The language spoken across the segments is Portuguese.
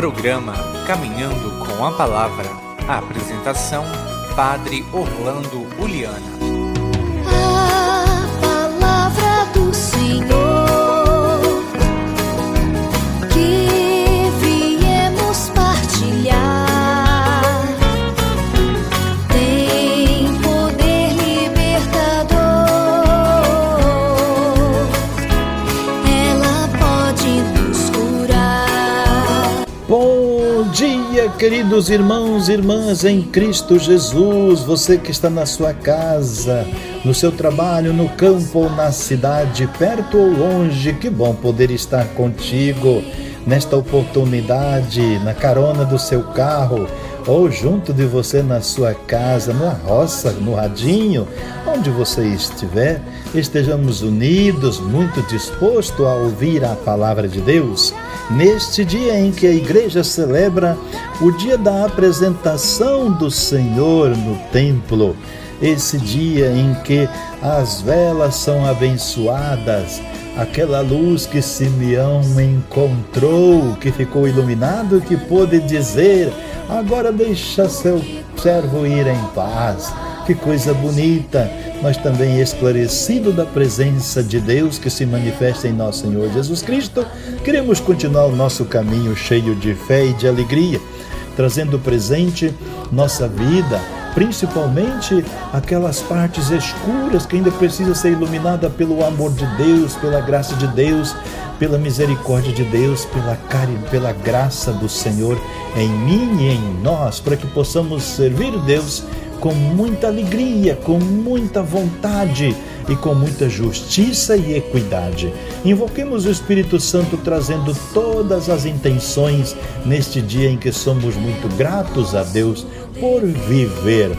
Programa Caminhando com a Palavra. A apresentação: Padre Orlando Uliana. Queridos irmãos e irmãs em Cristo Jesus. Você que está na sua casa, no seu trabalho, no campo ou na cidade, perto ou longe, que bom poder estar contigo nesta oportunidade, na carona do seu carro ou junto de você na sua casa, na roça, no radinho, onde você estiver, estejamos unidos, muito disposto a ouvir a palavra de Deus. Neste dia em que a igreja celebra o dia da apresentação do Senhor no templo, esse dia em que as velas são abençoadas, aquela luz que Simeão encontrou, que ficou iluminado, que pôde dizer: Agora deixa seu servo ir em paz. Que coisa bonita! Mas também esclarecido da presença de Deus que se manifesta em nosso Senhor Jesus Cristo, queremos continuar o nosso caminho cheio de fé e de alegria, trazendo presente nossa vida, principalmente aquelas partes escuras que ainda precisa ser iluminada pelo amor de Deus, pela graça de Deus, pela misericórdia de Deus, pela caridade, pela graça do Senhor em mim e em nós, para que possamos servir Deus com muita alegria, com muita vontade e com muita justiça e equidade. Invoquemos o Espírito Santo trazendo todas as intenções neste dia em que somos muito gratos a Deus por viver.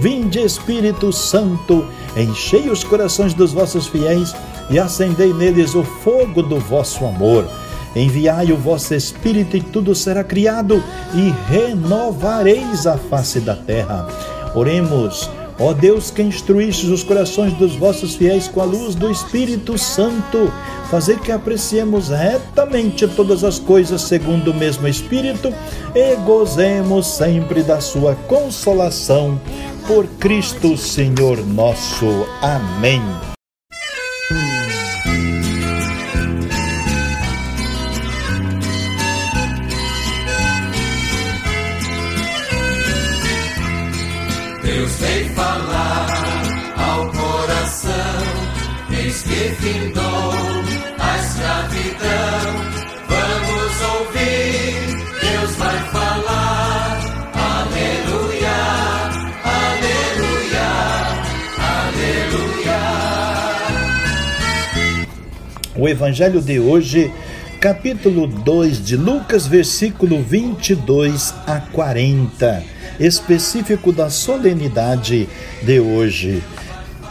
Vinde, Espírito Santo, enchei os corações dos vossos fiéis e acendei neles o fogo do vosso amor. Enviai o vosso Espírito e tudo será criado e renovareis a face da terra. Oremos, ó Deus que instruíste os corações dos vossos fiéis com a luz do Espírito Santo, fazer que apreciemos retamente todas as coisas segundo o mesmo Espírito e gozemos sempre da sua consolação. Por Cristo Senhor nosso. Amém. O evangelho de hoje, capítulo 2 de Lucas, versículo 22 a 40, específico da solenidade de hoje.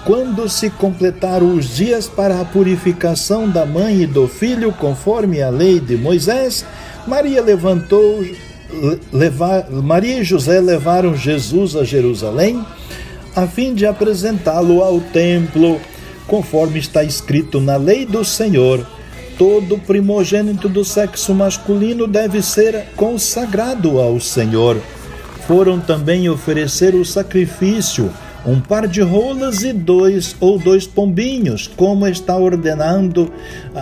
Quando se completaram os dias para a purificação da mãe e do filho, conforme a lei de Moisés, Maria levantou levar, Maria e José levaram Jesus a Jerusalém a fim de apresentá-lo ao templo, conforme está escrito na lei do Senhor. Todo primogênito do sexo masculino deve ser consagrado ao Senhor. Foram também oferecer o sacrifício, um par de rolas e dois ou dois pombinhos, como está ordenando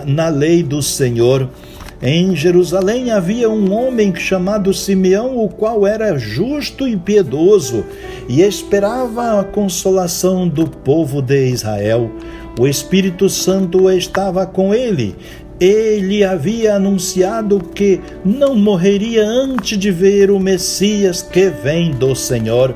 na lei do Senhor. Em Jerusalém havia um homem chamado Simeão, o qual era justo e piedoso e esperava a consolação do povo de Israel. O Espírito Santo estava com ele. Ele havia anunciado que não morreria antes de ver o Messias que vem do Senhor.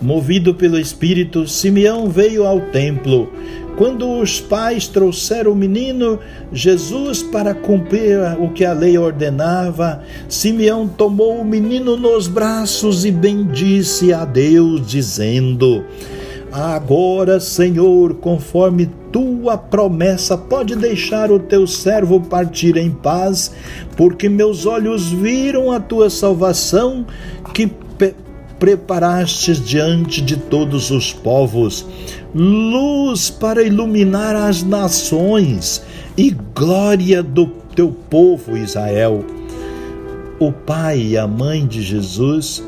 Movido pelo Espírito, Simeão veio ao templo. Quando os pais trouxeram o menino Jesus para cumprir o que a lei ordenava, Simeão tomou o menino nos braços e bendisse a Deus, dizendo: Agora, Senhor, conforme tua promessa, pode deixar o teu servo partir em paz, porque meus olhos viram a tua salvação que preparastes diante de todos os povos, luz para iluminar as nações e glória do teu povo Israel. o pai e a mãe de Jesus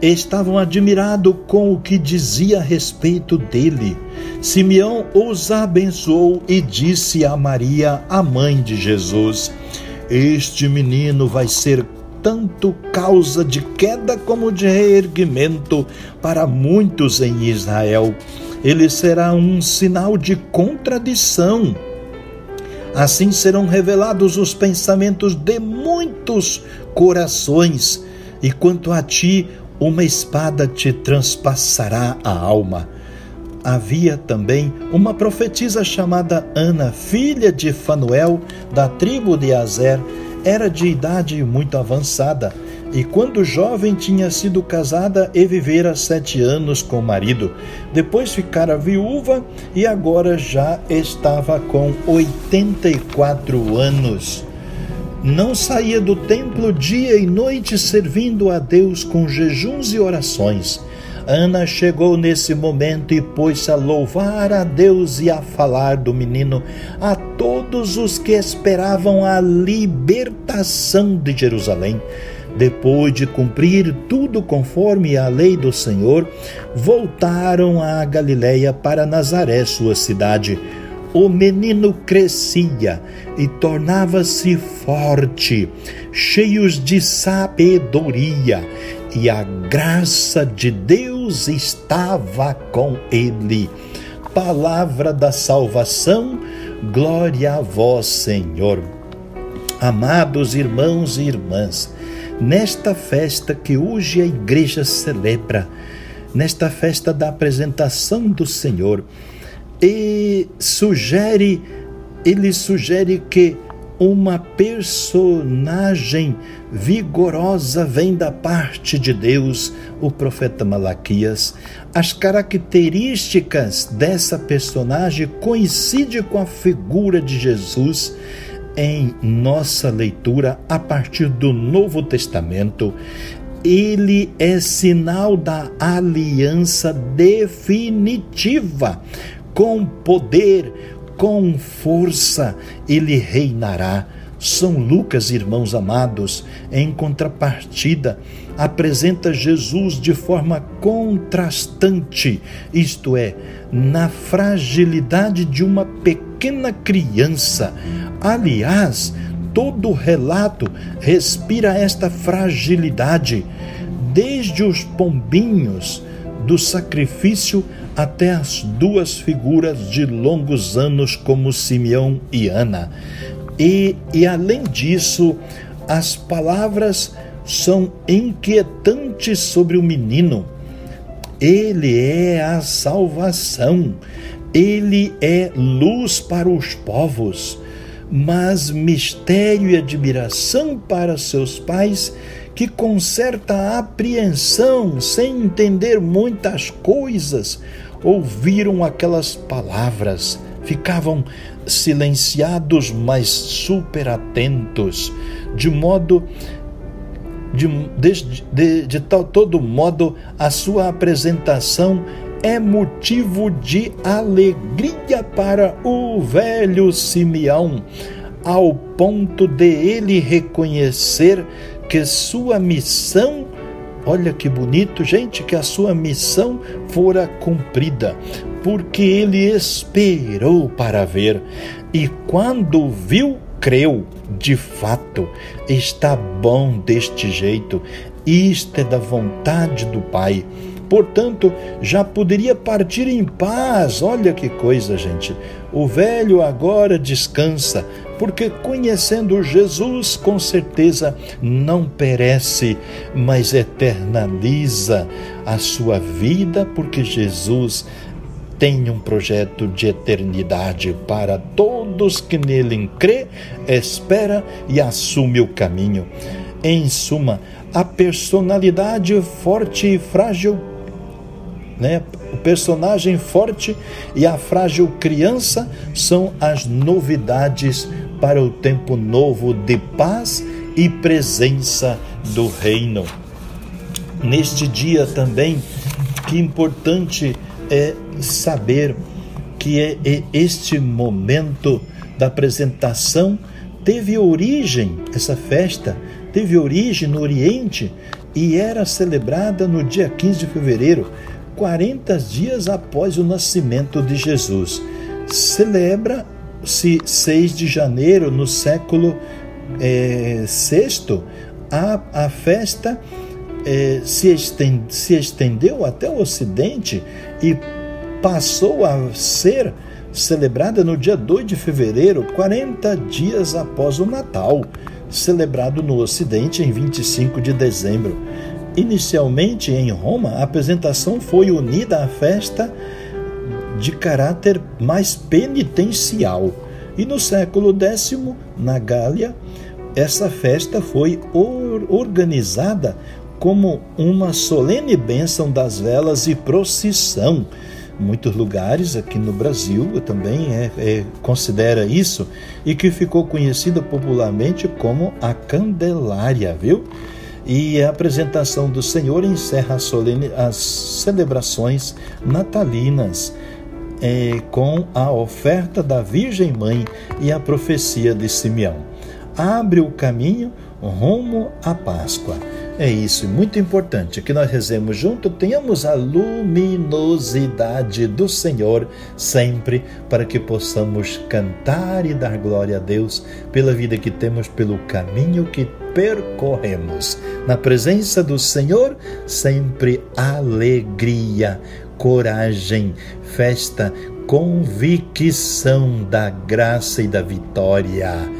estavam admirados com o que dizia a respeito dele. Simeão os abençoou e disse a Maria, a mãe de Jesus: Este menino vai ser tanto causa de queda como de reerguimento para muitos em Israel. Ele será um sinal de contradição. Assim serão revelados os pensamentos de muitos corações, e quanto a ti, uma espada te transpassará a alma. Havia também uma profetisa chamada Ana, filha de Fanuel, da tribo de Azer. Era de idade muito avançada e, quando jovem, tinha sido casada e vivera sete anos com o marido. Depois ficara viúva e agora já estava com 84 anos não saía do templo dia e noite servindo a Deus com jejuns e orações. Ana chegou nesse momento e pôs-se a louvar a Deus e a falar do menino a todos os que esperavam a libertação de Jerusalém. Depois de cumprir tudo conforme a lei do Senhor, voltaram a Galiléia para Nazaré, sua cidade o menino crescia e tornava-se forte, cheios de sabedoria, e a graça de Deus estava com ele. Palavra da salvação, glória a vós, Senhor. Amados irmãos e irmãs, nesta festa que hoje a igreja celebra, nesta festa da apresentação do Senhor, e sugere, ele sugere que uma personagem vigorosa vem da parte de Deus, o profeta Malaquias. As características dessa personagem coincidem com a figura de Jesus em nossa leitura a partir do Novo Testamento. Ele é sinal da aliança definitiva com poder, com força, ele reinará. São Lucas, irmãos amados, em contrapartida, apresenta Jesus de forma contrastante, isto é, na fragilidade de uma pequena criança. Aliás, todo relato respira esta fragilidade, desde os pombinhos do sacrifício até as duas figuras de longos anos como Simeão e Ana. E, e além disso, as palavras são inquietantes sobre o menino. Ele é a salvação, ele é luz para os povos, mas mistério e admiração para seus pais que com certa apreensão, sem entender muitas coisas, ouviram aquelas palavras, ficavam silenciados, mas super atentos, de modo de, de, de, de tal, todo modo, a sua apresentação é motivo de alegria para o velho Simeão, ao ponto de ele reconhecer que sua missão, olha que bonito, gente, que a sua missão fora cumprida, porque ele esperou para ver e quando viu, creu. De fato, está bom deste jeito. Isto é da vontade do Pai. Portanto, já poderia partir em paz. Olha que coisa, gente. O velho agora descansa, porque conhecendo Jesus, com certeza não perece, mas eternaliza a sua vida, porque Jesus tem um projeto de eternidade para todos que nele crê, espera e assume o caminho. Em suma, a personalidade forte e frágil né? O personagem forte e a frágil criança são as novidades para o tempo novo de paz e presença do reino. Neste dia também, que importante é saber que é, é este momento da apresentação teve origem, essa festa teve origem no Oriente e era celebrada no dia 15 de fevereiro, 40 dias após o nascimento de Jesus. Celebra-se 6 de janeiro, no século é, VI, a, a festa é, se, estende, se estendeu até o Ocidente e passou a ser celebrada no dia 2 de fevereiro, 40 dias após o Natal, celebrado no Ocidente em 25 de dezembro. Inicialmente em Roma, a apresentação foi unida à festa de caráter mais penitencial. E no século X, na Gália, essa festa foi organizada como uma solene bênção das velas e procissão. Muitos lugares aqui no Brasil também é, é, considera isso e que ficou conhecida popularmente como a Candelária, viu? E a apresentação do Senhor encerra as celebrações natalinas é, com a oferta da Virgem Mãe e a profecia de Simeão. Abre o caminho rumo à Páscoa. É isso, muito importante que nós rezemos junto, tenhamos a luminosidade do Senhor sempre, para que possamos cantar e dar glória a Deus pela vida que temos, pelo caminho que percorremos. Na presença do Senhor, sempre alegria, coragem, festa, convicção da graça e da vitória.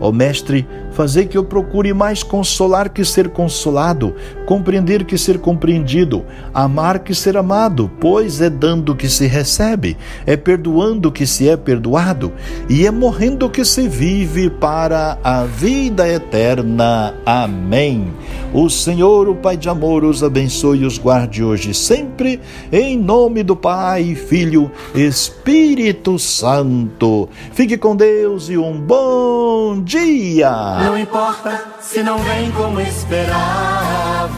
Ó Mestre, Fazer que eu procure mais consolar que ser consolado, compreender que ser compreendido, amar que ser amado, pois é dando que se recebe, é perdoando que se é perdoado, e é morrendo que se vive para a vida eterna. Amém. O Senhor, o Pai de amor, os abençoe e os guarde hoje sempre, em nome do Pai, Filho, Espírito Santo. Fique com Deus e um bom dia. Não importa se não vem como esperava.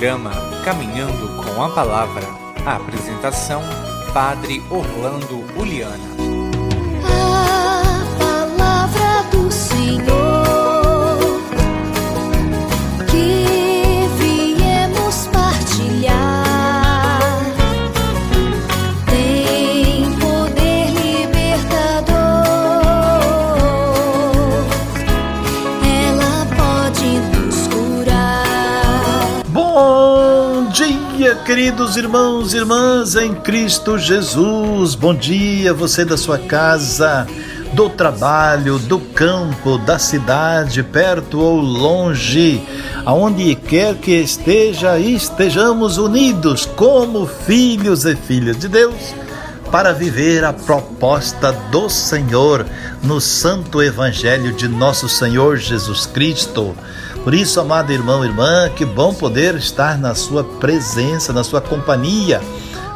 Programa Caminhando com a Palavra. A apresentação: Padre Orlando Uliana. Queridos irmãos e irmãs em Cristo Jesus. Bom dia, você da sua casa, do trabalho, do campo, da cidade, perto ou longe, aonde quer que esteja, estejamos unidos como filhos e filhas de Deus para viver a proposta do Senhor no Santo Evangelho de nosso Senhor Jesus Cristo. Por isso, amado irmão, irmã, que bom poder estar na sua presença, na sua companhia,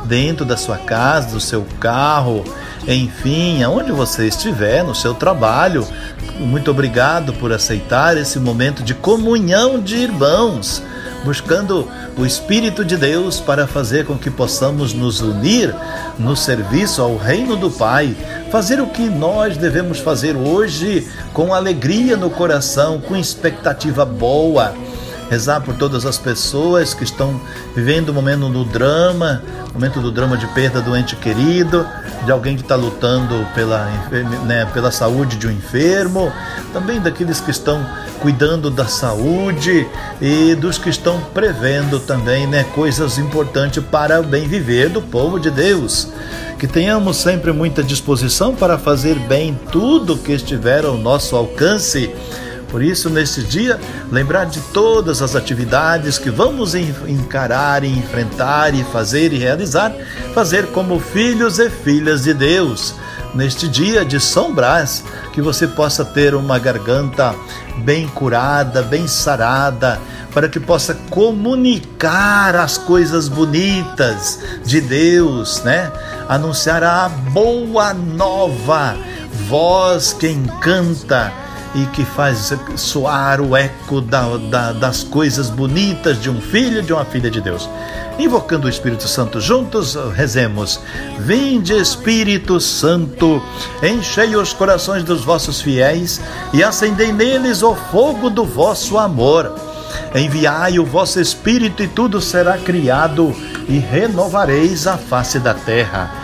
dentro da sua casa, do seu carro, enfim, aonde você estiver, no seu trabalho. Muito obrigado por aceitar esse momento de comunhão de irmãos, buscando o Espírito de Deus para fazer com que possamos nos unir no serviço ao reino do Pai, fazer o que nós devemos fazer hoje com alegria no coração, com expectativa boa. Rezar por todas as pessoas que estão vivendo o momento do drama, momento do drama de perda do ente querido, de alguém que está lutando pela, né, pela saúde de um enfermo, também daqueles que estão cuidando da saúde e dos que estão prevendo também né, coisas importantes para o bem viver do povo de Deus. Que tenhamos sempre muita disposição para fazer bem tudo que estiver ao nosso alcance. Por isso, neste dia, lembrar de todas as atividades que vamos encarar enfrentar e fazer e realizar, fazer como filhos e filhas de Deus. Neste dia de São Brás, que você possa ter uma garganta bem curada, bem sarada, para que possa comunicar as coisas bonitas de Deus, né? Anunciar a boa nova, voz que encanta e que faz soar o eco da, da, das coisas bonitas de um filho de uma filha de Deus. Invocando o Espírito Santo juntos, rezemos. Vinde, Espírito Santo, enchei os corações dos vossos fiéis e acendei neles o fogo do vosso amor. Enviai o vosso Espírito e tudo será criado e renovareis a face da terra.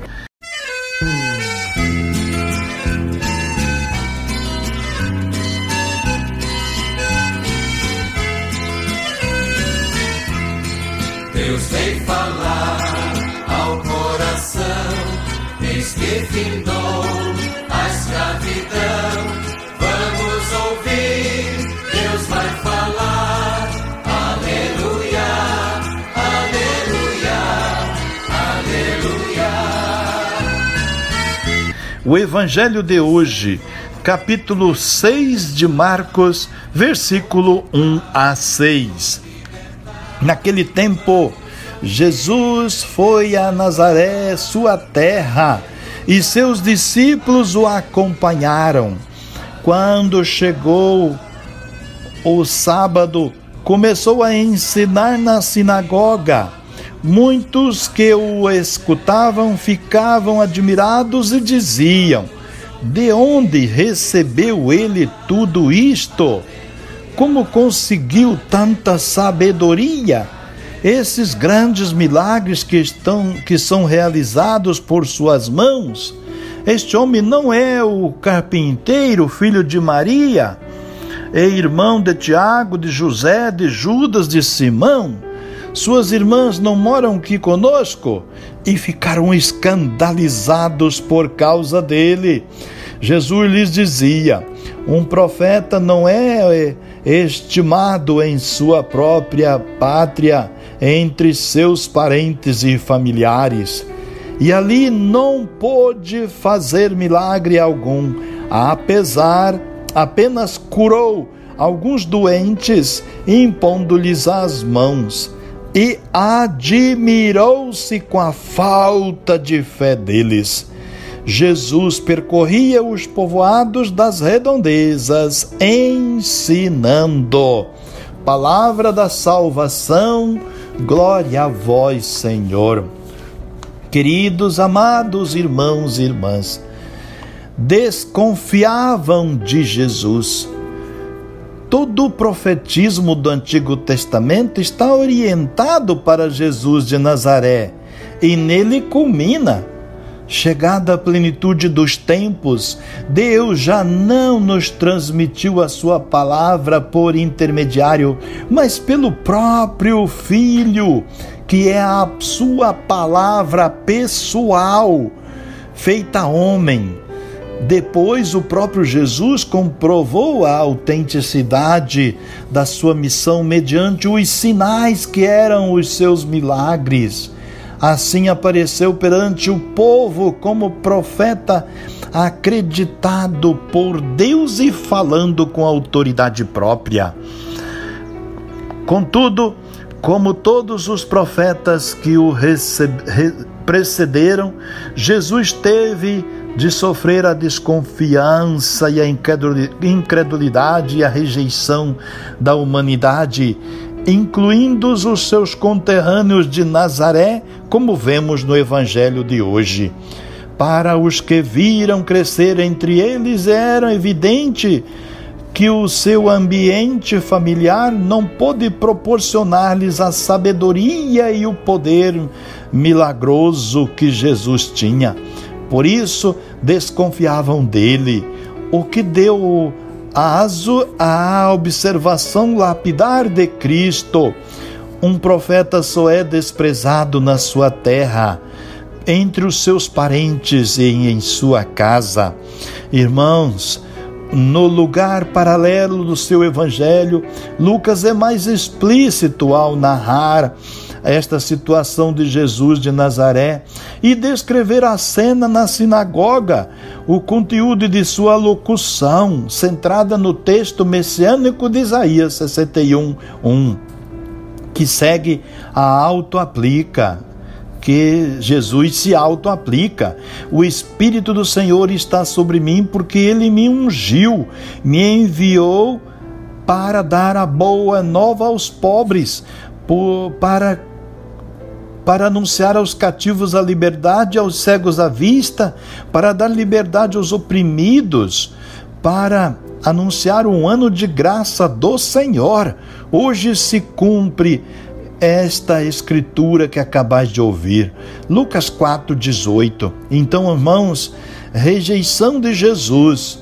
O Evangelho de hoje, capítulo 6 de Marcos, versículo 1 a 6. Naquele tempo, Jesus foi a Nazaré, sua terra, e seus discípulos o acompanharam. Quando chegou o sábado, começou a ensinar na sinagoga. Muitos que o escutavam ficavam admirados e diziam: De onde recebeu ele tudo isto? Como conseguiu tanta sabedoria? Esses grandes milagres que estão que são realizados por suas mãos. Este homem não é o carpinteiro, filho de Maria, é irmão de Tiago, de José, de Judas, de Simão. Suas irmãs não moram aqui conosco? E ficaram escandalizados por causa dele. Jesus lhes dizia: Um profeta não é estimado em sua própria pátria, entre seus parentes e familiares. E ali não pôde fazer milagre algum, apesar apenas curou alguns doentes, impondo-lhes as mãos, e admirou-se com a falta de fé deles. Jesus percorria os povoados das redondezas, ensinando. Palavra da salvação, glória a vós, Senhor. Queridos, amados irmãos e irmãs, desconfiavam de Jesus. Todo o profetismo do Antigo Testamento está orientado para Jesus de Nazaré e nele culmina Chegada a plenitude dos tempos, Deus já não nos transmitiu a sua palavra por intermediário, mas pelo próprio Filho, que é a sua palavra pessoal, feita homem. Depois, o próprio Jesus comprovou a autenticidade da sua missão mediante os sinais que eram os seus milagres. Assim apareceu perante o povo como profeta acreditado por Deus e falando com autoridade própria. Contudo, como todos os profetas que o precederam, Jesus teve de sofrer a desconfiança e a incredulidade e a rejeição da humanidade incluindo os seus conterrâneos de Nazaré, como vemos no Evangelho de hoje. Para os que viram crescer entre eles, era evidente que o seu ambiente familiar não pôde proporcionar-lhes a sabedoria e o poder milagroso que Jesus tinha. Por isso, desconfiavam dele, o que deu aso à observação lapidar de Cristo. Um profeta só é desprezado na sua terra, entre os seus parentes e em sua casa. Irmãos, no lugar paralelo do seu evangelho, Lucas é mais explícito ao narrar esta situação de Jesus de Nazaré e descrever a cena na sinagoga, o conteúdo de sua locução, centrada no texto messiânico de Isaías 61, 1, que segue a auto-aplica, que Jesus se auto-aplica. O Espírito do Senhor está sobre mim porque ele me ungiu, me enviou para dar a boa nova aos pobres, por, para para anunciar aos cativos a liberdade, aos cegos a vista, para dar liberdade aos oprimidos, para anunciar um ano de graça do Senhor. Hoje se cumpre esta escritura que acabais de ouvir. Lucas 4:18. Então, irmãos, rejeição de Jesus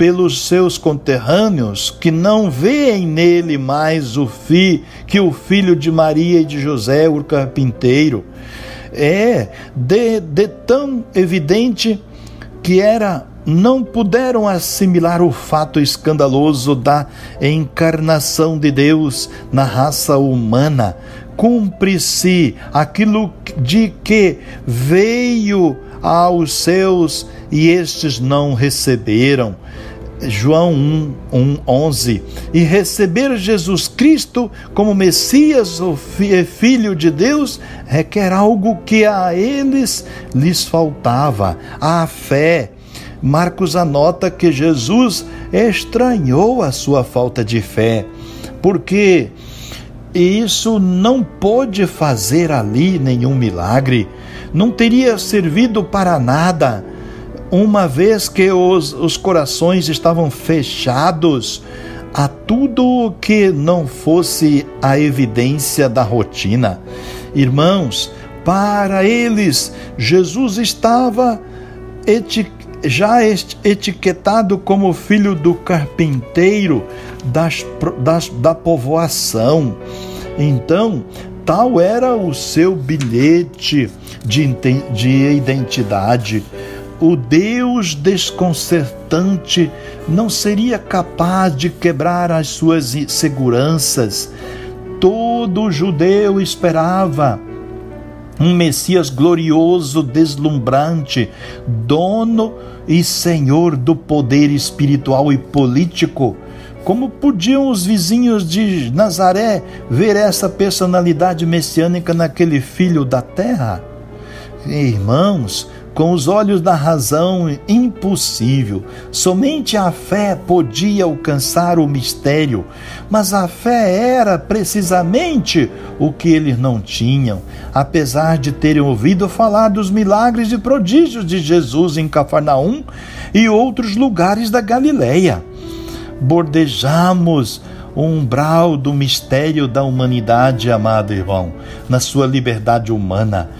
pelos seus conterrâneos que não veem nele mais o fi, que o filho de Maria e de José, o carpinteiro. É de, de tão evidente que era não puderam assimilar o fato escandaloso da encarnação de Deus na raça humana. Cumpre-se aquilo de que veio aos seus e estes não receberam. João 1, 1, 11. E receber Jesus Cristo como Messias, o Filho de Deus, requer algo que a eles lhes faltava: a fé. Marcos anota que Jesus estranhou a sua falta de fé, porque isso não pôde fazer ali nenhum milagre, não teria servido para nada uma vez que os, os corações estavam fechados a tudo que não fosse a evidência da rotina. Irmãos, para eles, Jesus estava eti já etiquetado como filho do carpinteiro das, das, da povoação. Então, tal era o seu bilhete de, de identidade o Deus desconcertante não seria capaz de quebrar as suas seguranças. Todo judeu esperava um Messias glorioso, deslumbrante, dono e senhor do poder espiritual e político. Como podiam os vizinhos de Nazaré ver essa personalidade messiânica naquele filho da terra? Irmãos, com os olhos da razão, impossível. Somente a fé podia alcançar o mistério, mas a fé era precisamente o que eles não tinham, apesar de terem ouvido falar dos milagres e prodígios de Jesus em Cafarnaum e outros lugares da Galileia. Bordejamos o umbral do mistério da humanidade, amado irmão, na sua liberdade humana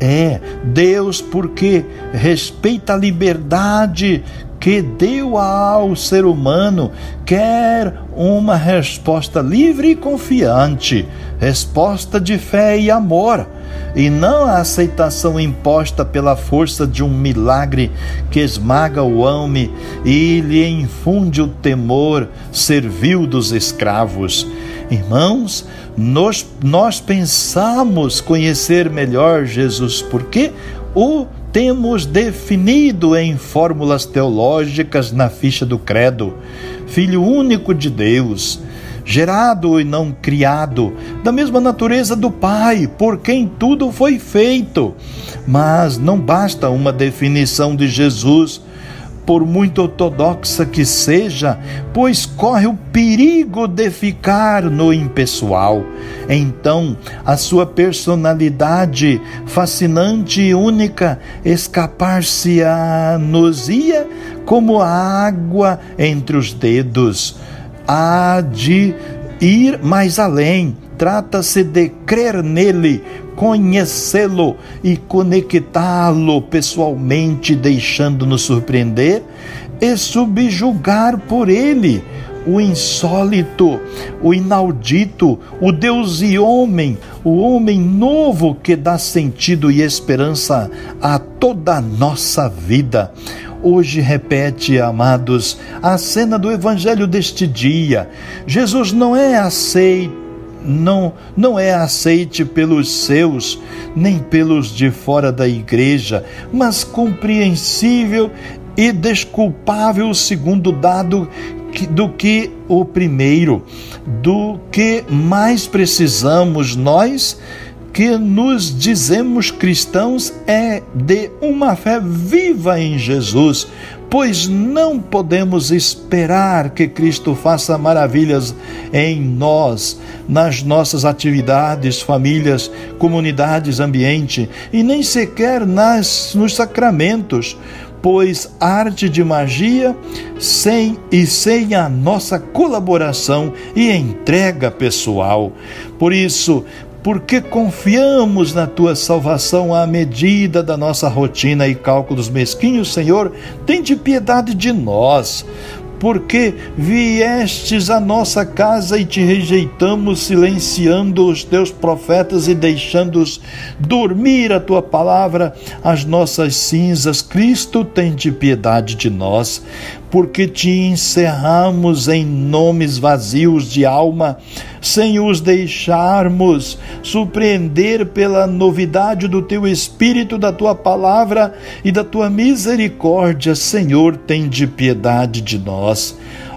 É, Deus, porque respeita a liberdade que deu ao ser humano, quer uma resposta livre e confiante, resposta de fé e amor, e não a aceitação imposta pela força de um milagre que esmaga o homem e lhe infunde o temor servil dos escravos. Irmãos, nós, nós pensamos conhecer melhor Jesus, porque o temos definido em fórmulas teológicas na ficha do Credo. Filho único de Deus, gerado e não criado, da mesma natureza do Pai, por quem tudo foi feito. Mas não basta uma definição de Jesus por muito ortodoxa que seja, pois corre o perigo de ficar no impessoal. Então, a sua personalidade fascinante e única escapar-se-a-nos-ia como a água entre os dedos. Há de ir mais além. Trata-se de crer nele, conhecê-lo e conectá-lo pessoalmente, deixando-nos surpreender e subjugar por ele o insólito, o inaudito, o Deus e homem, o homem novo que dá sentido e esperança a toda a nossa vida. Hoje repete, amados, a cena do evangelho deste dia. Jesus não é aceito não, não é aceite pelos seus, nem pelos de fora da igreja, mas compreensível e desculpável segundo dado do que o primeiro, do que mais precisamos nós que nos dizemos cristãos é de uma fé viva em Jesus, pois não podemos esperar que Cristo faça maravilhas em nós, nas nossas atividades, famílias, comunidades, ambiente e nem sequer nas nos sacramentos, pois arte de magia sem e sem a nossa colaboração e entrega pessoal. Por isso, porque confiamos na tua salvação à medida da nossa rotina e cálculos mesquinhos, Senhor, tem de piedade de nós porque viestes à nossa casa e te rejeitamos, silenciando os teus profetas e deixando-os dormir a tua palavra, as nossas cinzas. Cristo, tem de piedade de nós porque te encerramos em nomes vazios de alma, sem os deixarmos surpreender pela novidade do teu Espírito, da tua palavra e da tua misericórdia. Senhor, tem de piedade de nós.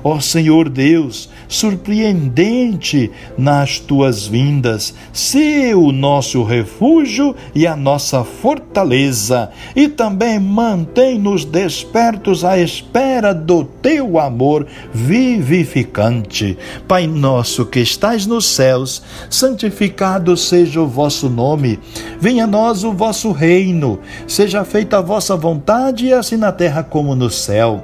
Ó Senhor Deus, surpreendente nas tuas vindas, se o nosso refúgio e a nossa fortaleza, e também mantém-nos despertos à espera do teu amor vivificante. Pai nosso que estais nos céus, santificado seja o vosso nome. Venha a nós o vosso reino. Seja feita a vossa vontade, assim na terra como no céu.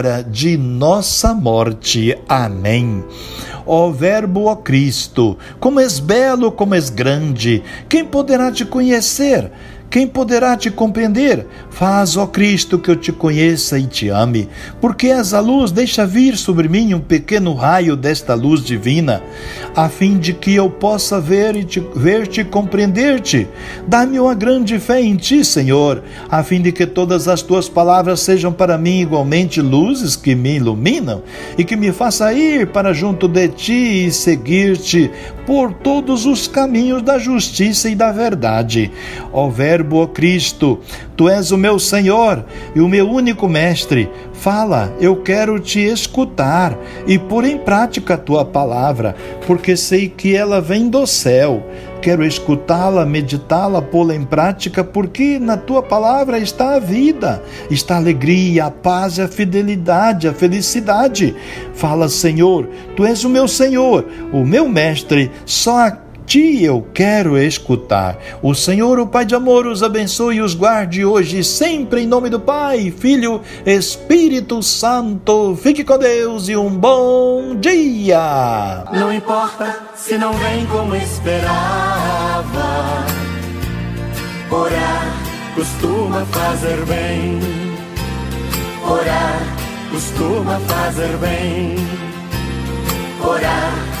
hora de nossa morte. Amém. Ó Verbo, ó Cristo, como és belo, como és grande, quem poderá te conhecer? Quem poderá te compreender? Faz, ó Cristo, que eu te conheça e te ame. Porque és a luz, deixa vir sobre mim um pequeno raio desta luz divina, a fim de que eu possa ver e te, ver-te e compreender-te. Dá-me uma grande fé em ti, Senhor, a fim de que todas as tuas palavras sejam para mim igualmente luzes que me iluminam e que me faça ir para junto de ti e seguir-te por todos os caminhos da justiça e da verdade. Ó Verbo, ó Cristo, tu és o meu Senhor e o meu único Mestre. Fala, eu quero te escutar e pôr em prática a tua palavra, porque sei que ela vem do céu quero escutá-la, meditá-la, pô-la em prática, porque na tua palavra está a vida, está a alegria, a paz, a fidelidade, a felicidade. Fala, Senhor, tu és o meu Senhor, o meu mestre, só a ti eu quero escutar. O Senhor, o Pai de amor, os abençoe e os guarde hoje e sempre em nome do Pai, Filho, Espírito Santo. Fique com Deus e um bom dia. Não importa se não vem como esperava. Orar costuma fazer bem. Orar costuma fazer bem. Orar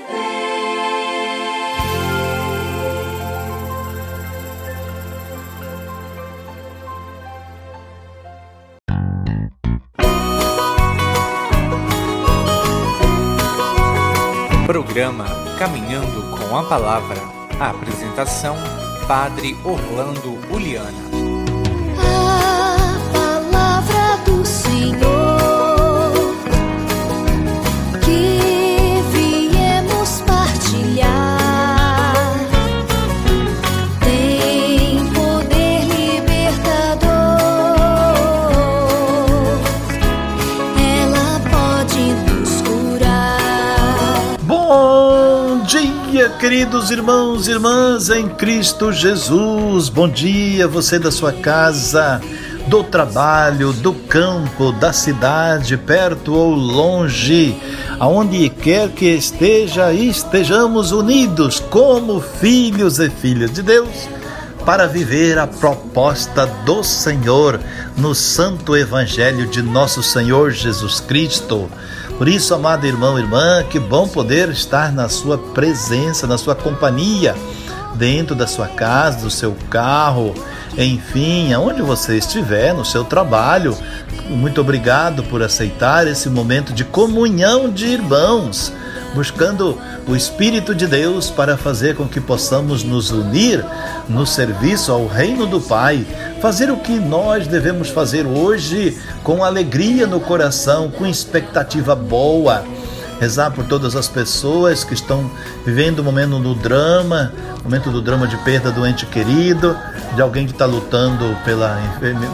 Programa Caminhando com a Palavra. A apresentação: Padre Orlando Uliana. Queridos irmãos e irmãs em Cristo Jesus. Bom dia, você da sua casa, do trabalho, do campo, da cidade, perto ou longe, aonde quer que esteja, estejamos unidos como filhos e filhas de Deus para viver a proposta do Senhor no Santo Evangelho de nosso Senhor Jesus Cristo. Por isso, amado irmão irmã, que bom poder estar na sua presença, na sua companhia, dentro da sua casa, do seu carro, enfim, aonde você estiver, no seu trabalho. Muito obrigado por aceitar esse momento de comunhão de irmãos buscando o Espírito de Deus para fazer com que possamos nos unir no serviço ao Reino do Pai, fazer o que nós devemos fazer hoje com alegria no coração, com expectativa boa. Rezar por todas as pessoas que estão vivendo o momento do drama, momento do drama de perda do ente querido, de alguém que está lutando pela,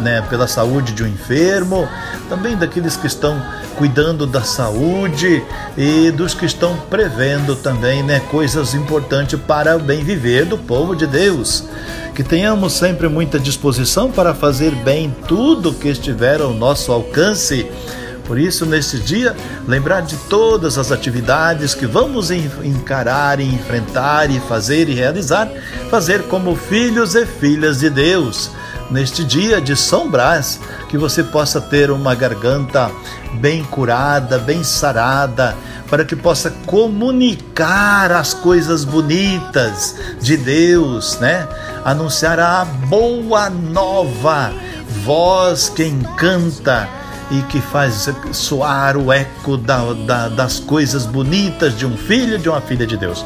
né, pela saúde de um enfermo, também daqueles que estão cuidando da saúde e dos que estão prevendo também né, coisas importantes para o bem viver do povo de Deus. Que tenhamos sempre muita disposição para fazer bem tudo que estiver ao nosso alcance. Por isso, neste dia, lembrar de todas as atividades que vamos encarar enfrentar e fazer e realizar, fazer como filhos e filhas de Deus. Neste dia de São Brás, que você possa ter uma garganta bem curada, bem sarada, para que possa comunicar as coisas bonitas de Deus, né? Anunciar a boa nova, voz que encanta e que faz soar o eco da, da, das coisas bonitas de um filho, de uma filha de Deus.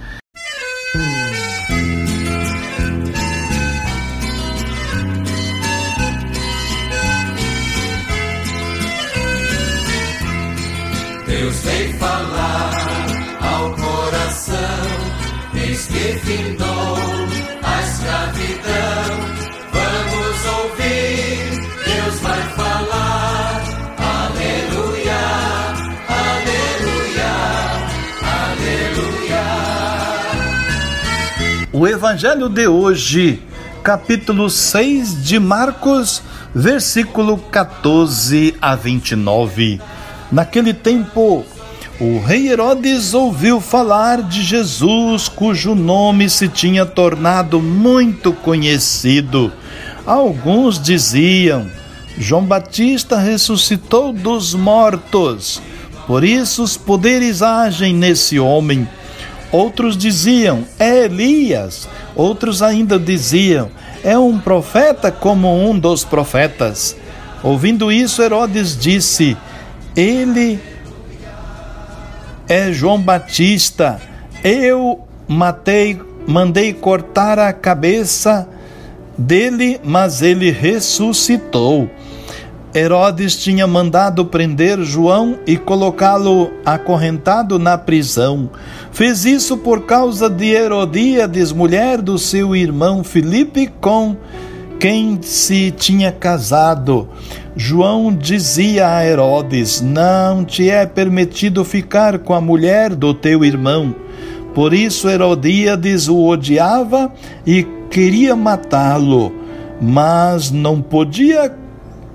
Evangelho de hoje, capítulo 6 de Marcos, versículo 14 a 29. Naquele tempo, o rei Herodes ouviu falar de Jesus, cujo nome se tinha tornado muito conhecido. Alguns diziam: João Batista ressuscitou dos mortos, por isso os poderes agem nesse homem. Outros diziam: É Elias. Outros ainda diziam: É um profeta como um dos profetas. Ouvindo isso, Herodes disse: Ele é João Batista. Eu matei, mandei cortar a cabeça dele, mas ele ressuscitou. Herodes tinha mandado prender João e colocá-lo acorrentado na prisão. Fez isso por causa de Herodíades, mulher do seu irmão Filipe, com quem se tinha casado. João dizia a Herodes: Não te é permitido ficar com a mulher do teu irmão. Por isso Herodíades o odiava e queria matá-lo, mas não podia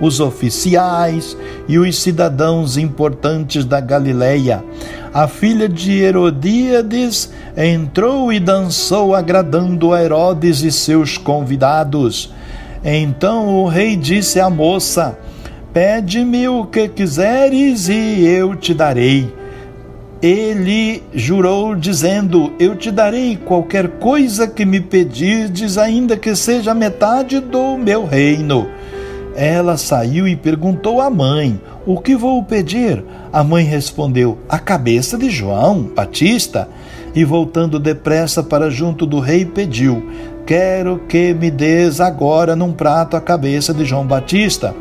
os oficiais e os cidadãos importantes da Galileia. A filha de Herodíades entrou e dançou, agradando a Herodes e seus convidados. Então o rei disse à moça: Pede-me o que quiseres e eu te darei ele jurou, dizendo: Eu te darei qualquer coisa que me pedirdes, ainda que seja metade do meu reino. Ela saiu e perguntou à mãe: O que vou pedir? A mãe respondeu: A cabeça de João Batista. E voltando depressa para junto do rei, pediu: Quero que me des agora num prato a cabeça de João Batista.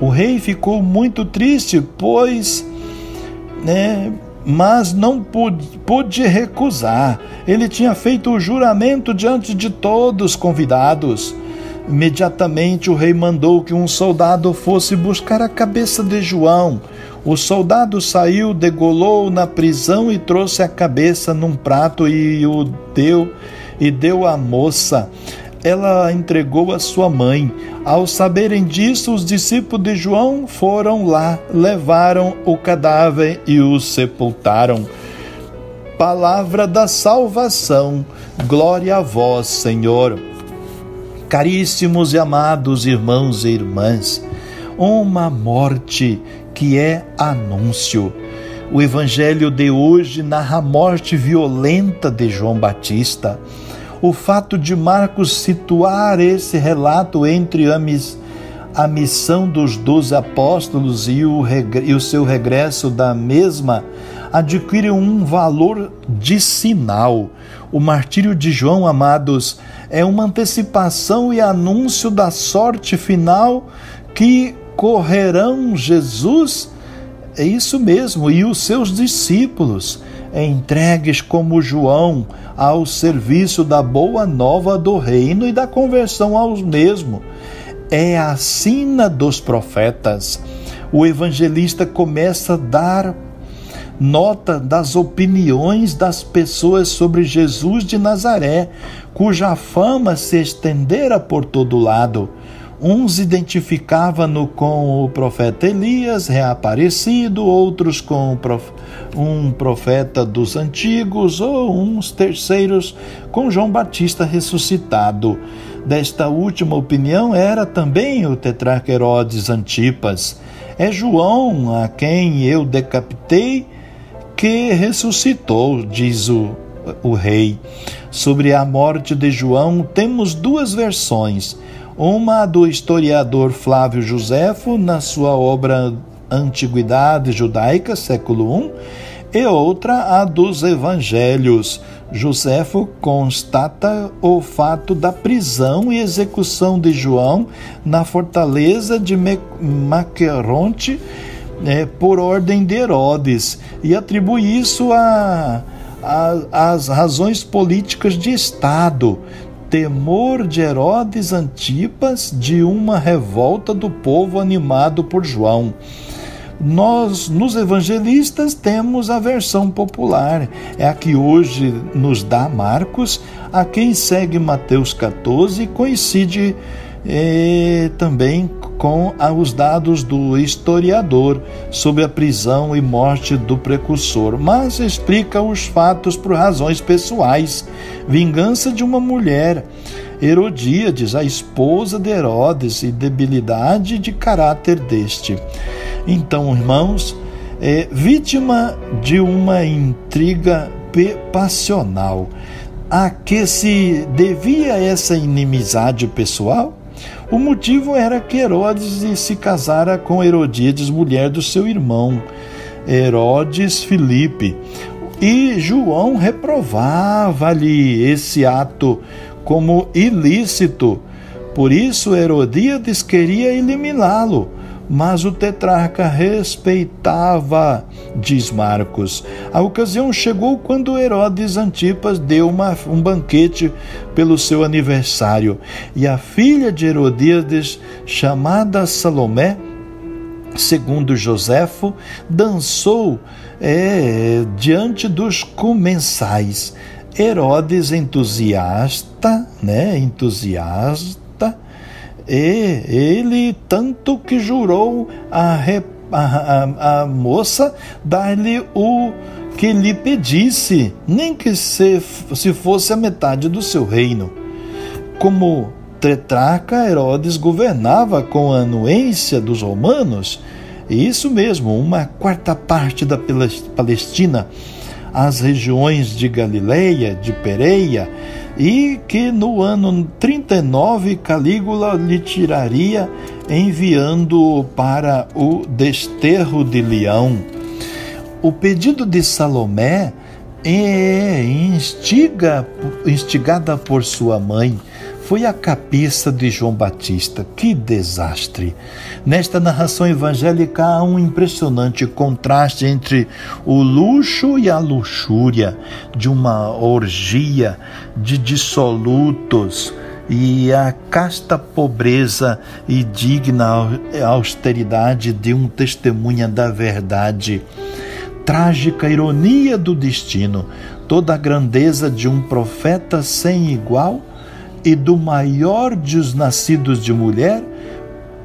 O rei ficou muito triste, pois né, mas não pude, recusar. Ele tinha feito o juramento diante de todos os convidados. Imediatamente o rei mandou que um soldado fosse buscar a cabeça de João. O soldado saiu, degolou na prisão e trouxe a cabeça num prato e o deu e deu à moça ela entregou a sua mãe. Ao saberem disso, os discípulos de João foram lá, levaram o cadáver e o sepultaram. Palavra da salvação, glória a vós, Senhor. Caríssimos e amados irmãos e irmãs, uma morte que é anúncio. O evangelho de hoje narra a morte violenta de João Batista o fato de Marcos situar esse relato entre a, miss, a missão dos doze apóstolos e o seu regresso da mesma adquire um valor de sinal. O martírio de João, amados, é uma antecipação e anúncio da sorte final que correrão Jesus, é isso mesmo, e os seus discípulos entregues como João ao serviço da boa nova do reino e da conversão aos mesmos. É a sina dos profetas. O evangelista começa a dar nota das opiniões das pessoas sobre Jesus de Nazaré, cuja fama se estendera por todo lado. Uns identificavam-no com o profeta Elias reaparecido, outros com um profeta dos antigos, ou uns terceiros com João Batista ressuscitado. Desta última opinião era também o tetrarca Herodes Antipas. É João, a quem eu decapitei, que ressuscitou, diz o, o rei. Sobre a morte de João, temos duas versões uma do historiador Flávio Joséfo, na sua obra Antiguidade Judaica, século I, e outra a dos evangelhos. Joséfo constata o fato da prisão e execução de João na fortaleza de Maqueronte é, por ordem de Herodes e atribui isso a, a, às razões políticas de Estado. Temor de Herodes Antipas de uma revolta do povo animado por João. Nós, nos evangelistas, temos a versão popular, é a que hoje nos dá Marcos, a quem segue Mateus 14 coincide eh, também com os dados do historiador sobre a prisão e morte do precursor, mas explica os fatos por razões pessoais. Vingança de uma mulher, Herodíades, a esposa de Herodes, e debilidade de caráter deste. Então, irmãos, é vítima de uma intriga passional. A que se devia essa inimizade pessoal? O motivo era que Herodes se casara com Herodíades, mulher do seu irmão, Herodes Filipe. E João reprovava-lhe esse ato como ilícito. Por isso Herodíades queria eliminá-lo mas o tetrarca respeitava, diz Marcos. A ocasião chegou quando Herodes Antipas deu uma, um banquete pelo seu aniversário e a filha de Herodíades, chamada Salomé, segundo Joséfo, dançou é, diante dos comensais. Herodes entusiasta, né, entusiasta, e ele tanto que jurou a, a, a, a moça dar-lhe o que lhe pedisse, nem que se, se fosse a metade do seu reino. Como tetraca, Herodes governava com a anuência dos romanos, isso mesmo, uma quarta parte da Palestina, as regiões de Galileia, de Pereia, e que no ano 39 Calígula lhe tiraria, enviando-o para o desterro de Leão. O pedido de Salomé é instiga, instigada por sua mãe foi a cabeça de João Batista. Que desastre! Nesta narração evangélica há um impressionante contraste entre o luxo e a luxúria de uma orgia de dissolutos e a casta pobreza e digna austeridade de um testemunha da verdade. Trágica ironia do destino, toda a grandeza de um profeta sem igual e do maior dos nascidos de mulher,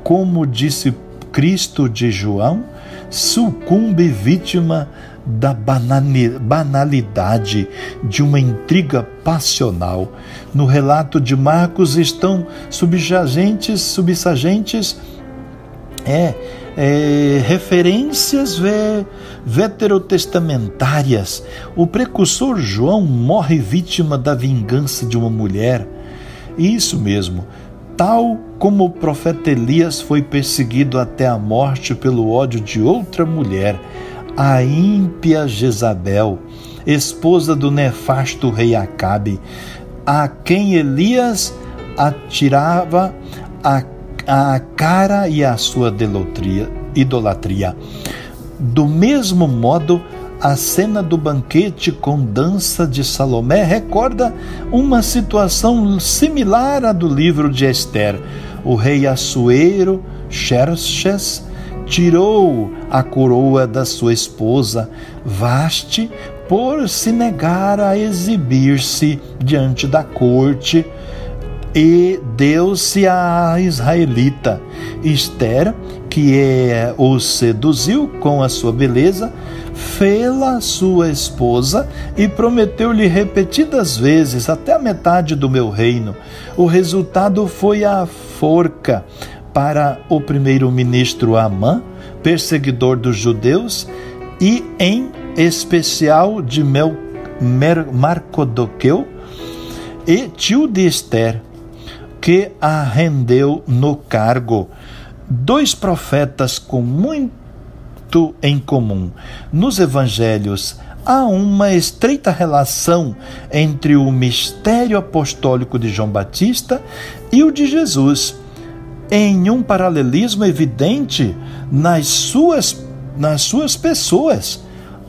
como disse Cristo de João, sucumbe vítima da banalidade de uma intriga passional. No relato de Marcos estão subjacentes, subsagentes é, é, referências ve, veterotestamentárias. O precursor João morre vítima da vingança de uma mulher isso mesmo, tal como o profeta Elias foi perseguido até a morte pelo ódio de outra mulher, a ímpia Jezabel, esposa do nefasto rei Acabe, a quem Elias atirava a, a cara e a sua idolatria. Do mesmo modo, a cena do banquete com dança de Salomé recorda uma situação similar à do livro de Esther. O rei Assuero, Xerxes, tirou a coroa da sua esposa Vaste por se negar a exibir-se diante da corte e deu-se à israelita Esther, que é, o seduziu com a sua beleza, fê-la sua esposa e prometeu-lhe repetidas vezes até a metade do meu reino. O resultado foi a forca para o primeiro-ministro Amã, perseguidor dos judeus, e em especial de Mel, Mer, Marcodoqueu e tio de Esther, que a rendeu no cargo. Dois profetas com muito muito em comum. Nos evangelhos, há uma estreita relação entre o mistério apostólico de João Batista e o de Jesus, em um paralelismo evidente nas suas nas suas pessoas.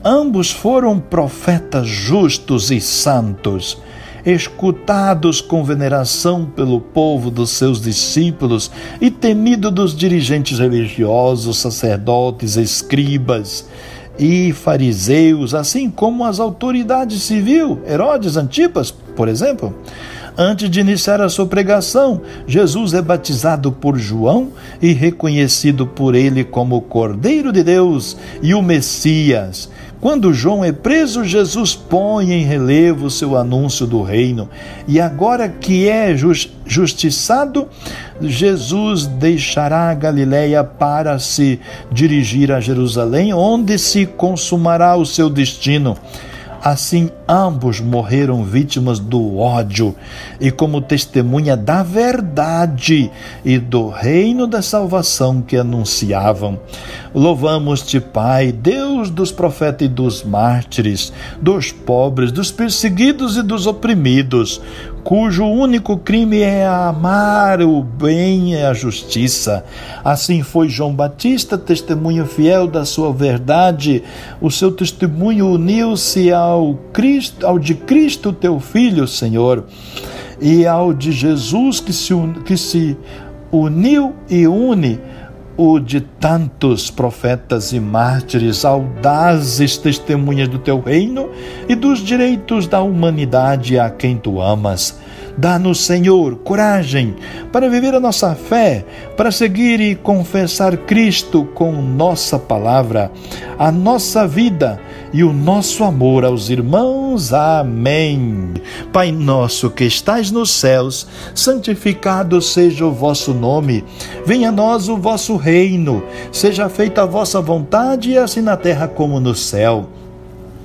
Ambos foram profetas justos e santos, escutados com veneração pelo povo dos seus discípulos e temido dos dirigentes religiosos, sacerdotes, escribas e fariseus, assim como as autoridades civil, Herodes Antipas, por exemplo. Antes de iniciar a sua pregação, Jesus é batizado por João e reconhecido por ele como o Cordeiro de Deus e o Messias. Quando João é preso, Jesus põe em relevo seu anúncio do reino. E agora que é justiçado, Jesus deixará a Galiléia para se dirigir a Jerusalém, onde se consumará o seu destino. Assim, ambos morreram vítimas do ódio e como testemunha da verdade e do reino da salvação que anunciavam. Louvamos-te, Pai, Deus dos profetas e dos mártires, dos pobres, dos perseguidos e dos oprimidos, cujo único crime é amar o bem e a justiça. Assim foi João Batista, testemunho fiel da sua verdade. O seu testemunho uniu-se ao, ao de Cristo, teu Filho, Senhor, e ao de Jesus que se, que se uniu e une o de tantos profetas e mártires, audazes testemunhas do teu reino e dos direitos da humanidade a quem tu amas. Dá-nos, Senhor, coragem para viver a nossa fé, para seguir e confessar Cristo com nossa palavra, a nossa vida e o nosso amor aos irmãos. Amém. Pai nosso que estais nos céus, santificado seja o vosso nome. Venha a nós o vosso reino. Seja feita a vossa vontade, assim na terra como no céu.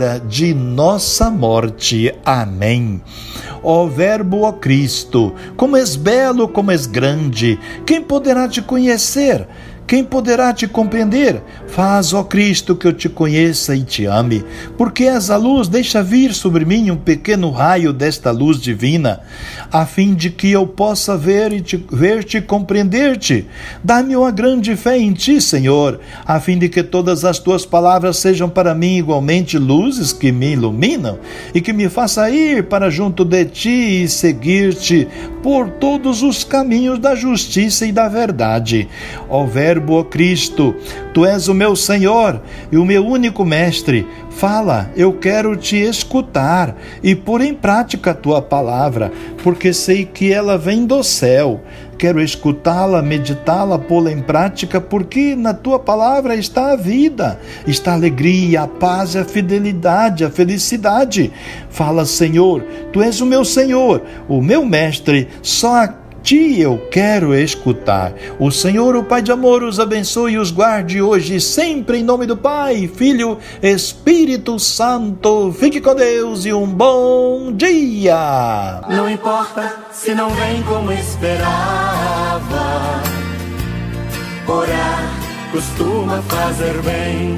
hora de nossa morte. Amém. Ó Verbo, ó Cristo, como és belo, como és grande, quem poderá te conhecer? Quem poderá te compreender? Faz, ó Cristo, que eu te conheça e te ame. Porque és a luz, deixa vir sobre mim um pequeno raio desta luz divina, a fim de que eu possa ver e te, ver-te e compreender-te. Dá-me uma grande fé em ti, Senhor, a fim de que todas as tuas palavras sejam para mim igualmente luzes que me iluminam e que me faça ir para junto de ti e seguir-te por todos os caminhos da justiça e da verdade. Ó Verbo, ó Cristo, tu és o meu Senhor e o meu único Mestre. Fala, eu quero te escutar e pôr em prática a tua palavra, porque sei que ela vem do céu. Quero escutá-la, meditá-la, pô-la em prática, porque na tua palavra está a vida, está a alegria, a paz, a fidelidade, a felicidade. Fala, Senhor, tu és o meu Senhor, o meu mestre, só a ti eu quero escutar. O Senhor, o Pai de amor, os abençoe e os guarde hoje e sempre em nome do Pai, Filho, Espírito Santo. Fique com Deus e um bom dia. Não importa se não vem como esperava. Orar costuma fazer bem.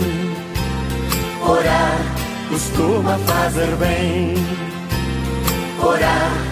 Orar costuma fazer bem. Orar